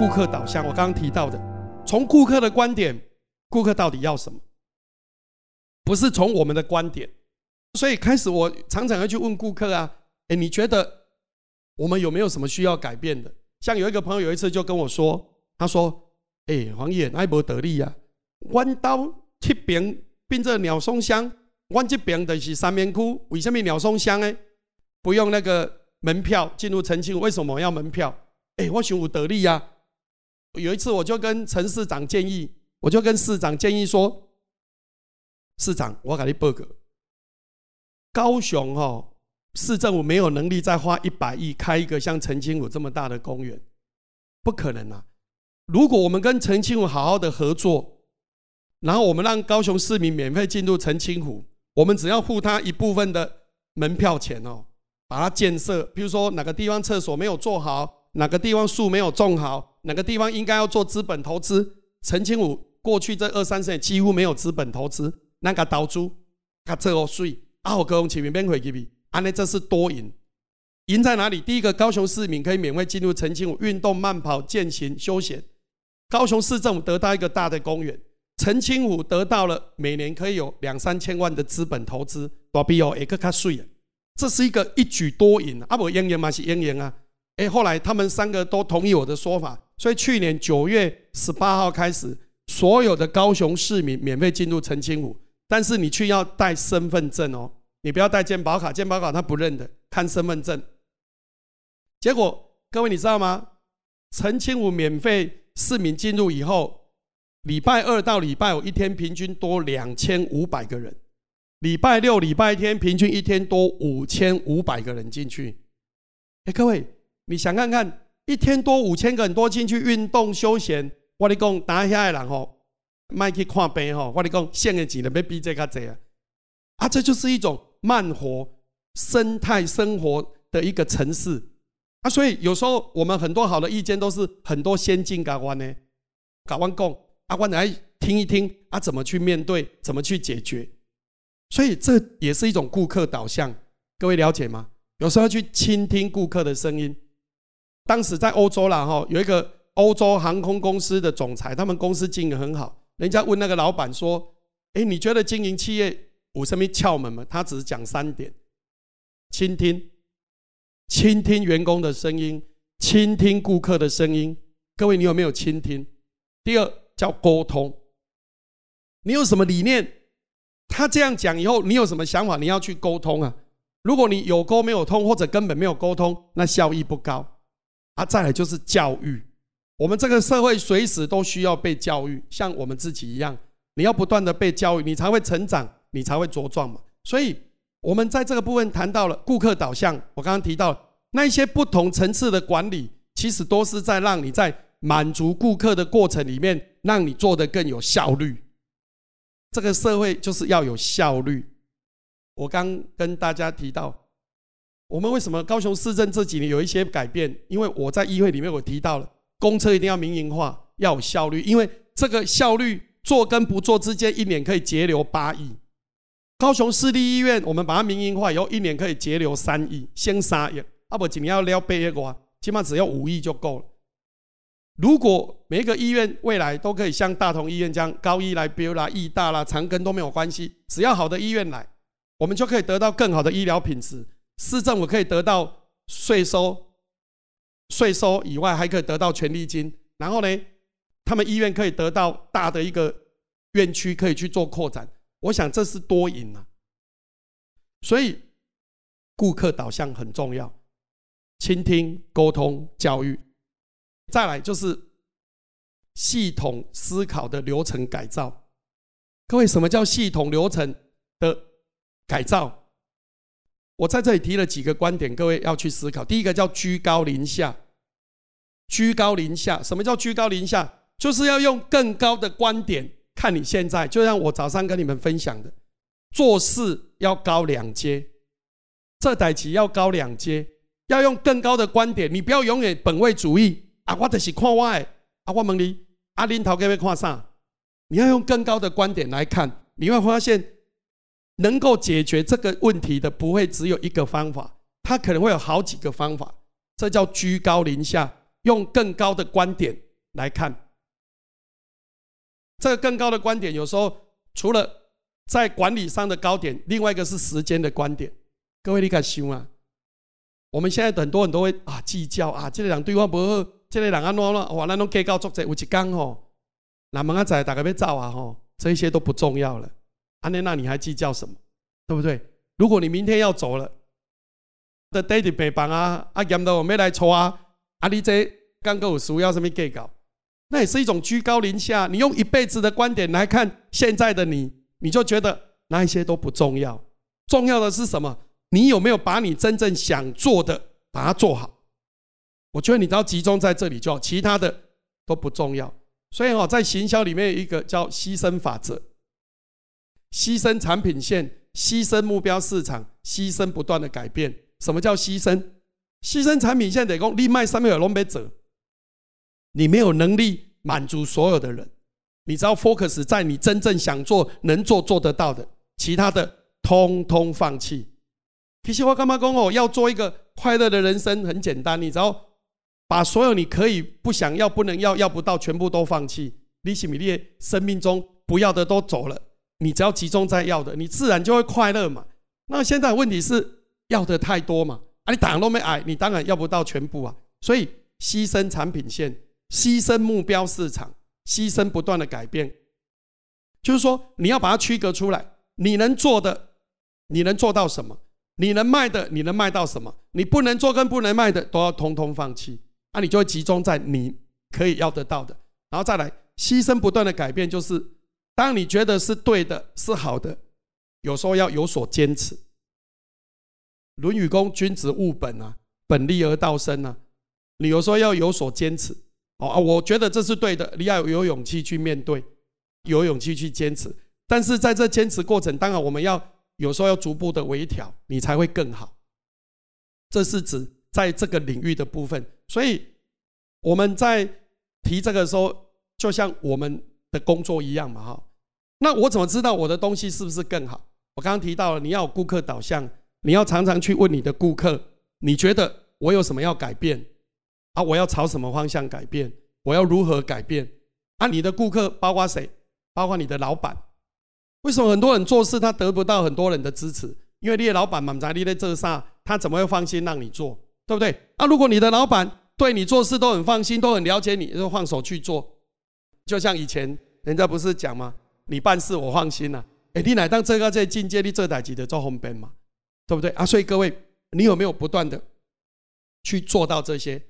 顾客导向。我刚刚提到的，从顾客的观点，顾客到底要什么？不是从我们的观点。所以开始，我常常要去问顾客啊，哎，你觉得我们有没有什么需要改变的？像有一个朋友有一次就跟我说，他说：“哎，黄爷，那不得力啊，弯刀这边变成鸟松香，我这边的是三面窟，为什么鸟松香呢？不用那个门票进入澄清，为什么要门票？哎，我想有得力呀。有一次我就跟陈市长建议，我就跟市长建议说，市长，我给你报告。”高雄哈市政府没有能力再花一百亿开一个像澄清湖这么大的公园，不可能啊！如果我们跟澄清湖好好的合作，然后我们让高雄市民免费进入澄清湖，我们只要付他一部分的门票钱哦，把它建设，比如说哪个地方厕所没有做好，哪个地方树没有种好，哪个地方应该要做资本投资，澄清武过去这二三十年几乎没有资本投资，那个岛主他这个税。啊！我高雄市民免费去比，安尼这是多赢，赢在哪里？第一个，高雄市民可以免费进入澄清武运动、慢跑、健行、休闲；高雄市政府得到一个大的公园，澄清武得到了每年可以有两三千万的资本投资，多比哦，一个卡税啊！这是一个一举多赢啊！不，赢赢嘛是赢赢啊！哎，后来他们三个都同意我的说法，所以去年九月十八号开始，所有的高雄市民免费进入澄清湖。但是你去要带身份证哦，你不要带健保卡，健保卡他不认的，看身份证。结果各位你知道吗？澄清湖免费市民进入以后，礼拜二到礼拜五一天平均多两千五百个人，礼拜六、礼拜天平均一天多五千五百个人进去。哎，各位你想看看，一天多五千个人多进去运动休闲，我你讲打下来人吼。卖去看病吼，我你讲，现的钱能要比这较济啊！啊，这就是一种慢活生态生活的一个城市啊！所以有时候我们很多好的意见都是很多先进港湾呢，港湾讲啊，我来听一听啊，怎么去面对，怎么去解决？所以这也是一种顾客导向，各位了解吗？有时候要去倾听顾客的声音。当时在欧洲啦，哈，有一个欧洲航空公司的总裁，他们公司经营很好。人家问那个老板说：“哎，你觉得经营企业有什么窍门吗？”他只是讲三点：倾听、倾听员工的声音、倾听顾客的声音。各位，你有没有倾听？第二叫沟通。你有什么理念？他这样讲以后，你有什么想法？你要去沟通啊！如果你有沟没有通，或者根本没有沟通，那效益不高。啊，再来就是教育。我们这个社会随时都需要被教育，像我们自己一样，你要不断的被教育，你才会成长，你才会茁壮嘛。所以，我们在这个部分谈到了顾客导向。我刚刚提到那一些不同层次的管理，其实都是在让你在满足顾客的过程里面，让你做得更有效率。这个社会就是要有效率。我刚跟大家提到，我们为什么高雄市政这几年有一些改变？因为我在议会里面我提到了。公车一定要民营化，要有效率，因为这个效率做跟不做之间，一年可以节流八亿。高雄市立医院，我们把它民营化以后，一年可以节流三亿，先三亿，啊不，今年要撩八亿个，起码只要五亿就够了。如果每一个医院未来都可以像大同医院这样，高医来标啦、义大啦、长庚都没有关系，只要好的医院来，我们就可以得到更好的医疗品质，市政府可以得到税收。税收以外，还可以得到权利金，然后呢，他们医院可以得到大的一个院区，可以去做扩展。我想这是多赢啊。所以，顾客导向很重要，倾听、沟通、教育，再来就是系统思考的流程改造。各位，什么叫系统流程的改造？我在这里提了几个观点，各位要去思考。第一个叫居高临下，居高临下。什么叫居高临下？就是要用更高的观点看你现在。就像我早上跟你们分享的，做事要高两阶，这代起要高两阶，要用更高的观点。你不要永远本位主义啊！我就是看我的，啊，我问你，阿林头各位看啥？你要用更高的观点来看，你会发现。能够解决这个问题的不会只有一个方法，它可能会有好几个方法。这叫居高临下，用更高的观点来看。这个更高的观点，有时候除了在管理上的高点，另外一个是时间的观点。各位你敢想啊？我们现在很多人都会啊计较啊，这个人对我不好，这个人安怎了？哇，那种计较作者有一天吼，那么仔大概要走啊吼，这些都不重要了。安内那你还计较什么？对不对？如果你明天要走了，的爹地病房啊，啊严到我没来抽啊，啊你这刚够有需要什么计较？那也是一种居高临下。你用一辈子的观点来看现在的你，你就觉得那一些都不重要。重要的是什么？你有没有把你真正想做的把它做好？我觉得你只要集中在这里就好，其他的都不重要。所以哦，在行销里面有一个叫牺牲法则：牺牲产品线，牺牲目标市场，牺牲不断的改变。什么叫牺牲？牺牲产品线得讲，你卖上面有龙杯者。你没有能力满足所有的人，你只要 focus 在你真正想做、能做、做得到的，其他的通通放弃。其实我干嘛讲哦？要做一个快乐的人生很简单，你只要把所有你可以不想要、不能要、要不到，全部都放弃。利息米利生命中不要的都走了，你只要集中在要的，你自然就会快乐嘛。那现在问题是要的太多嘛？啊，你当然都没矮，你当然要不到全部啊。所以牺牲产品线。牺牲目标市场，牺牲不断的改变，就是说你要把它区隔出来。你能做的，你能做到什么？你能卖的，你能卖到什么？你不能做跟不能卖的，都要通通放弃。那你就会集中在你可以要得到的，然后再来牺牲不断的改变。就是当你觉得是对的、是好的，有时候要有所坚持。《论语》公君子务本啊，本立而道生啊，你有时候要有所坚持。哦啊，我觉得这是对的，你要有勇气去面对，有勇气去坚持。但是在这坚持过程，当然我们要有时候要逐步的微调，你才会更好。这是指在这个领域的部分。所以我们在提这个时候，就像我们的工作一样嘛，哈。那我怎么知道我的东西是不是更好？我刚刚提到了，你要有顾客导向，你要常常去问你的顾客，你觉得我有什么要改变？啊！我要朝什么方向改变？我要如何改变？啊！你的顾客包括谁？包括你的老板。为什么很多人做事他得不到很多人的支持？因为你的老板满在你在这上，他怎么会放心让你做？对不对？啊！如果你的老板对你做事都很放心，都很了解你，就放手去做。就像以前人家不是讲吗？你办事我放心了。哎，你乃当这个在境界，你这台机的做红边嘛？对不对？啊！所以各位，你有没有不断的去做到这些？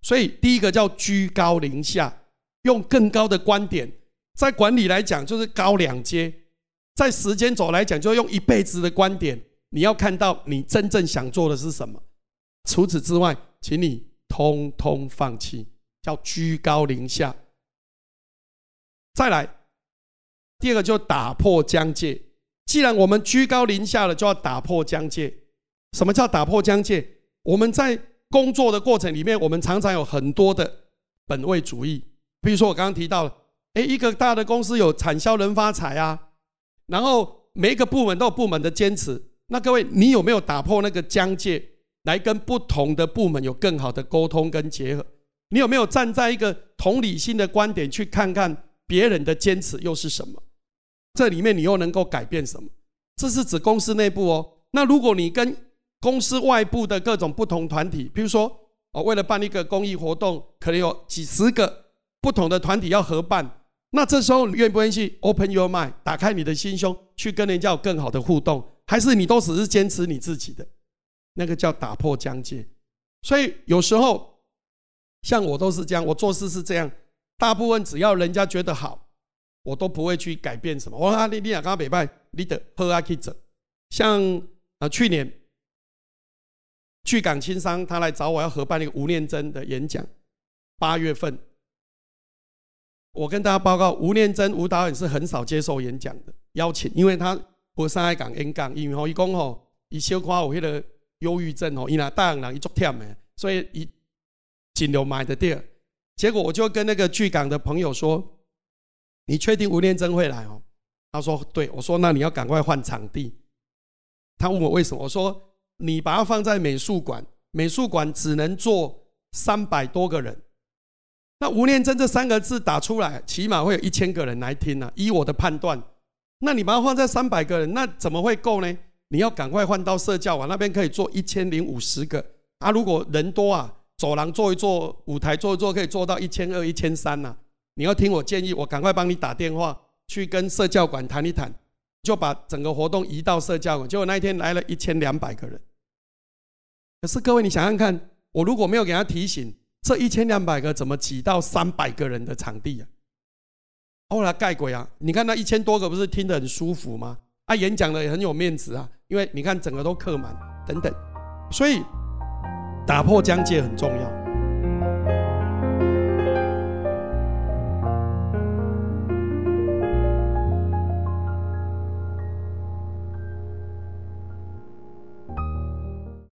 所以，第一个叫居高临下，用更高的观点，在管理来讲就是高两阶，在时间轴来讲就用一辈子的观点，你要看到你真正想做的是什么。除此之外，请你通通放弃，叫居高临下。再来，第二个就打破疆界。既然我们居高临下了，就要打破疆界。什么叫打破疆界？我们在工作的过程里面，我们常常有很多的本位主义。比如说，我刚刚提到了，哎，一个大的公司有产销人发财啊，然后每一个部门都有部门的坚持。那各位，你有没有打破那个疆界，来跟不同的部门有更好的沟通跟结合？你有没有站在一个同理心的观点去看看别人的坚持又是什么？这里面你又能够改变什么？这是指公司内部哦。那如果你跟公司外部的各种不同团体，比如说，哦，为了办一个公益活动，可能有几十个不同的团体要合办。那这时候，你愿不愿意去 open your mind，打开你的心胸，去跟人家有更好的互动？还是你都只是坚持你自己的？那个叫打破疆界。所以有时候，像我都是这样，我做事是这样。大部分只要人家觉得好，我都不会去改变什么。我说啊，你你俩刚刚北拜，你得喝阿去走。像啊，去年。去港青商，他来找我要合办一个吴念真的演讲。八月份，我跟大家报告，吴念真吴导演是很少接受演讲的邀请，因为他不上海港演讲，因为吼，伊讲吼，伊小可有迄个忧郁症吼，伊那大人伊足忝的，所以伊尽量买的地。结果我就跟那个去港的朋友说：“你确定吴念真会来哦？”他说：“对。”我说：“那你要赶快换场地。”他问我为什么，我说。你把它放在美术馆，美术馆只能坐三百多个人，那吴念真这三个字打出来，起码会有一千个人来听啊。依我的判断，那你把它放在三百个人，那怎么会够呢？你要赶快换到社教网那边，可以做一千零五十个啊。如果人多啊，走廊坐一坐，舞台坐一坐，可以做到一千二、一千三呐。你要听我建议，我赶快帮你打电话去跟社教馆谈一谈，就把整个活动移到社教馆。结果那一天来了一千两百个人。可是各位，你想想看，我如果没有给他提醒。这一千两百个怎么挤到三百个人的场地啊？后来盖鬼啊！你看那一千多个不是听得很舒服吗？啊，演讲的也很有面子啊，因为你看整个都客满等等，所以打破疆界很重要。